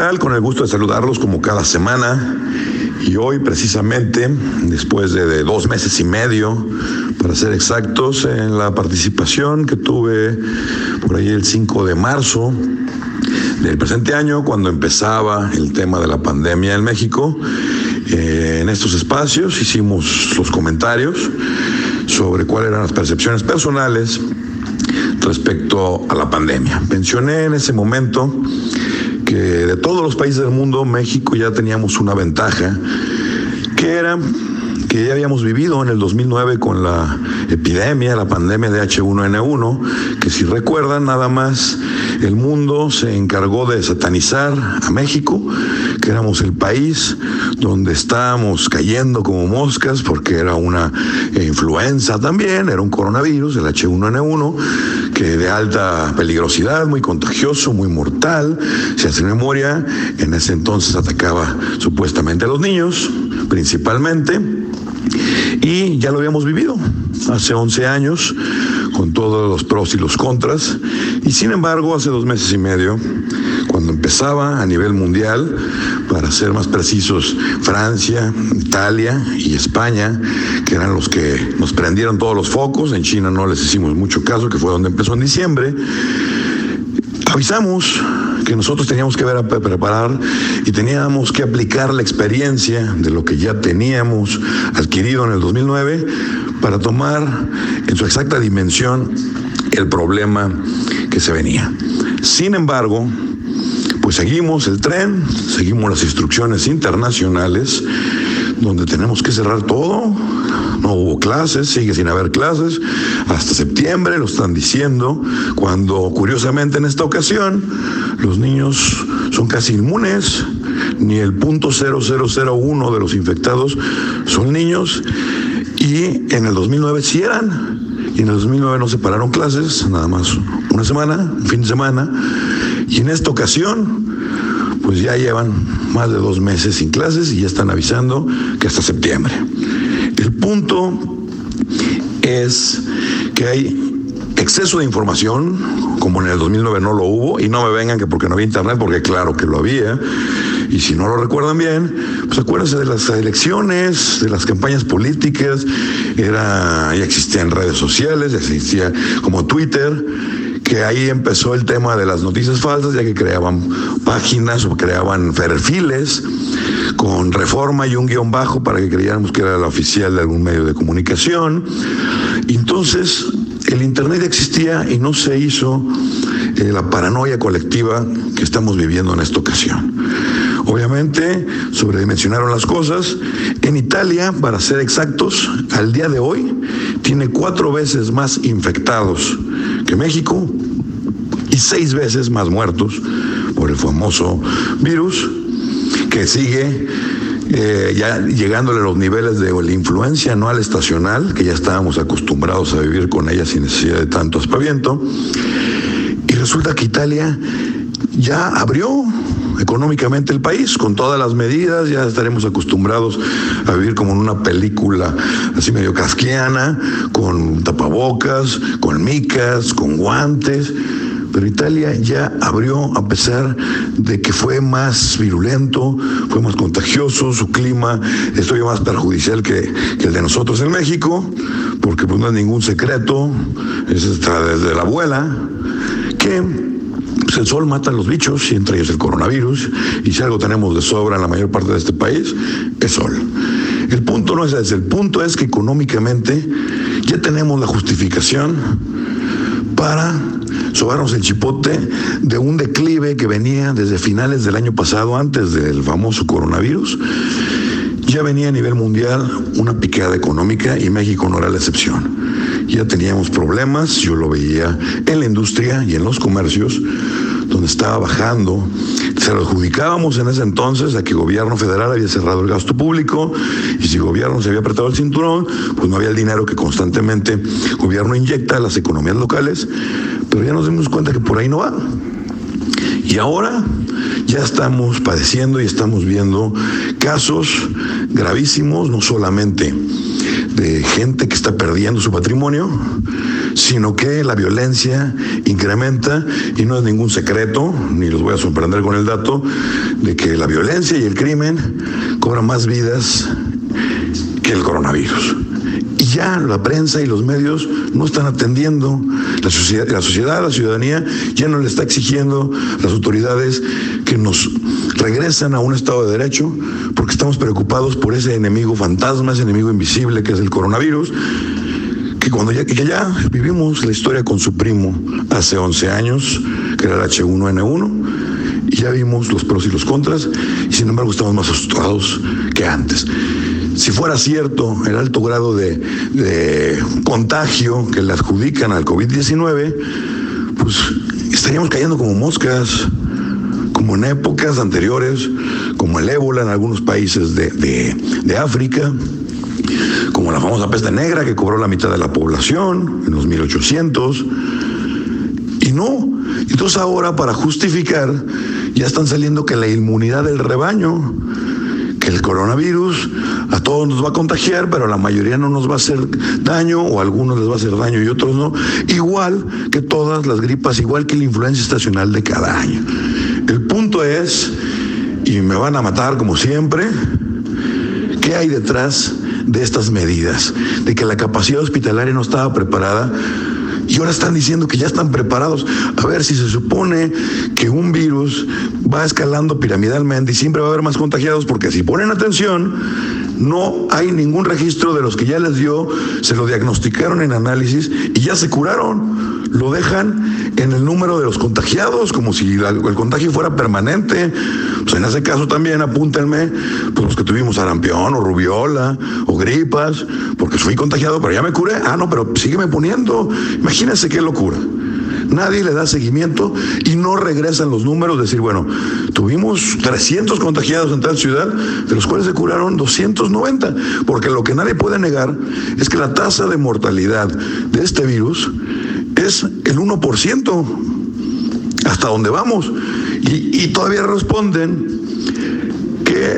tal? Con el gusto de saludarlos como cada semana. Y hoy precisamente, después de, dos meses y medio, para ser exactos, en la participación que tuve por ahí el 5 de marzo del presente año, cuando empezaba el tema de la pandemia en México, eh, en estos espacios hicimos los comentarios sobre cuáles eran las percepciones personales respecto a la pandemia. Mencioné en ese momento que de todos los países del mundo, México ya teníamos una ventaja, que era que ya habíamos vivido en el 2009 con la epidemia, la pandemia de H1N1, que si recuerdan nada más el mundo se encargó de satanizar a México, que éramos el país donde estábamos cayendo como moscas porque era una influenza también, era un coronavirus, el H1N1, de alta peligrosidad, muy contagioso, muy mortal. Si hace memoria, en ese entonces atacaba supuestamente a los niños, principalmente. Y ya lo habíamos vivido hace 11 años, con todos los pros y los contras. Y sin embargo, hace dos meses y medio, cuando empezaba a nivel mundial, para ser más precisos, Francia, Italia y España, que eran los que nos prendieron todos los focos, en China no les hicimos mucho caso, que fue donde empezó en diciembre, avisamos que nosotros teníamos que ver a preparar y teníamos que aplicar la experiencia de lo que ya teníamos adquirido en el 2009 para tomar en su exacta dimensión el problema que se venía. Sin embargo, pues seguimos el tren, seguimos las instrucciones internacionales, donde tenemos que cerrar todo. No hubo clases, sigue sin haber clases, hasta septiembre lo están diciendo, cuando curiosamente en esta ocasión los niños son casi inmunes, ni el punto 0001 de los infectados son niños, y en el 2009 sí eran, y en el 2009 no se pararon clases, nada más una semana, un fin de semana, y en esta ocasión, pues ya llevan más de dos meses sin clases y ya están avisando que hasta septiembre. El punto es que hay exceso de información, como en el 2009 no lo hubo, y no me vengan que porque no había internet, porque claro que lo había, y si no lo recuerdan bien, pues acuérdense de las elecciones, de las campañas políticas, era, ya existían redes sociales, ya existía como Twitter, que ahí empezó el tema de las noticias falsas, ya que creaban páginas o creaban perfiles con reforma y un guion bajo para que creyéramos que era la oficial de algún medio de comunicación. Entonces, el Internet existía y no se hizo eh, la paranoia colectiva que estamos viviendo en esta ocasión. Obviamente sobredimensionaron las cosas. En Italia, para ser exactos, al día de hoy tiene cuatro veces más infectados que México y seis veces más muertos por el famoso virus que sigue eh, ya llegándole a los niveles de la influencia anual estacional, que ya estábamos acostumbrados a vivir con ella sin necesidad de tanto aspaviento. Y resulta que Italia ya abrió económicamente el país, con todas las medidas, ya estaremos acostumbrados a vivir como en una película así medio casquiana, con tapabocas, con micas, con guantes. Pero Italia ya abrió a pesar de que fue más virulento, fue más contagioso, su clima es más perjudicial que, que el de nosotros en México, porque pues no es ningún secreto, es hasta desde la abuela, que pues el sol mata a los bichos, y entre ellos el coronavirus, y si algo tenemos de sobra en la mayor parte de este país, es sol. El punto no es ese, el punto es que económicamente ya tenemos la justificación para sobarnos el chipote de un declive que venía desde finales del año pasado, antes del famoso coronavirus. Ya venía a nivel mundial una picada económica y México no era la excepción. Ya teníamos problemas, yo lo veía en la industria y en los comercios, donde estaba bajando. Se lo adjudicábamos en ese entonces a que el gobierno federal había cerrado el gasto público y si el gobierno se había apretado el cinturón, pues no había el dinero que constantemente el gobierno inyecta a las economías locales, pero ya nos dimos cuenta que por ahí no va. Y ahora ya estamos padeciendo y estamos viendo casos gravísimos, no solamente de gente que está perdiendo su patrimonio, sino que la violencia incrementa y no es ningún secreto, ni los voy a sorprender con el dato, de que la violencia y el crimen cobran más vidas que el coronavirus. Ya la prensa y los medios no están atendiendo, la sociedad, la sociedad, la ciudadanía ya no le está exigiendo a las autoridades que nos regresan a un Estado de Derecho porque estamos preocupados por ese enemigo fantasma, ese enemigo invisible que es el coronavirus, que cuando ya, que ya vivimos la historia con su primo hace 11 años, que era el H1N1, y ya vimos los pros y los contras, y sin embargo estamos más asustados que antes. Si fuera cierto el alto grado de, contagio que le adjudican al COVID-19, pues estaríamos cayendo como moscas, como en épocas anteriores, como el ébola en algunos países de, de, de África, como la famosa peste negra que cobró la mitad de la población en los 1800. Y no, entonces ahora para justificar ya están saliendo que la inmunidad del rebaño, que el coronavirus a todos nos va a contagiar, pero a la mayoría no nos va a hacer daño o a algunos les va a hacer daño y otros no. Igual que todas las gripas, igual que la influencia estacional de cada año. El punto es, y me van a matar como siempre, ¿qué hay detrás de estas medidas? De que la capacidad hospitalaria no estaba preparada y ahora están diciendo que ya están preparados. A ver, si se supone que un virus va escalando piramidalmente y siempre va a haber más contagiados, porque si ponen atención, no hay ningún registro de los que ya les dio, se lo diagnosticaron en análisis y ya se curaron. Lo dejan en el número de los contagiados, como si el contagio fuera permanente. Pues en ese caso también apúntenme, pues los que tuvimos sarampión o rubiola o gripas, porque fui contagiado, pero ya me curé. Ah, no, pero sígueme poniendo. Imagínense qué locura. Nadie le da seguimiento y no regresan los números. Decir, bueno, tuvimos 300 contagiados en tal ciudad, de los cuales se curaron 290. Porque lo que nadie puede negar es que la tasa de mortalidad de este virus es el 1%. Hasta donde vamos. Y, y todavía responden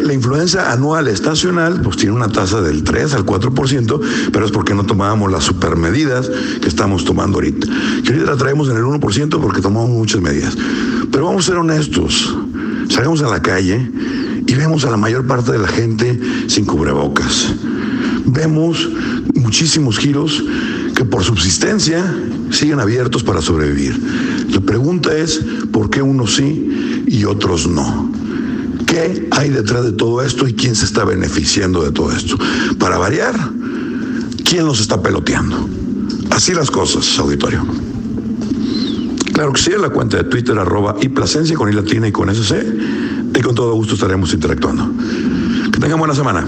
la influenza anual estacional pues tiene una tasa del 3 al 4%, pero es porque no tomábamos las supermedidas que estamos tomando ahorita. Que ahorita la traemos en el 1% porque tomamos muchas medidas. Pero vamos a ser honestos, salgamos a la calle y vemos a la mayor parte de la gente sin cubrebocas. Vemos muchísimos giros que por subsistencia siguen abiertos para sobrevivir. La pregunta es, ¿por qué unos sí y otros no? ¿Qué hay detrás de todo esto y quién se está beneficiando de todo esto? Para variar, ¿quién los está peloteando? Así las cosas, auditorio. Claro que sí, en la cuenta de Twitter, arroba y Plasencia con I latina y con SC, y con todo gusto estaremos interactuando. Que tengan buena semana.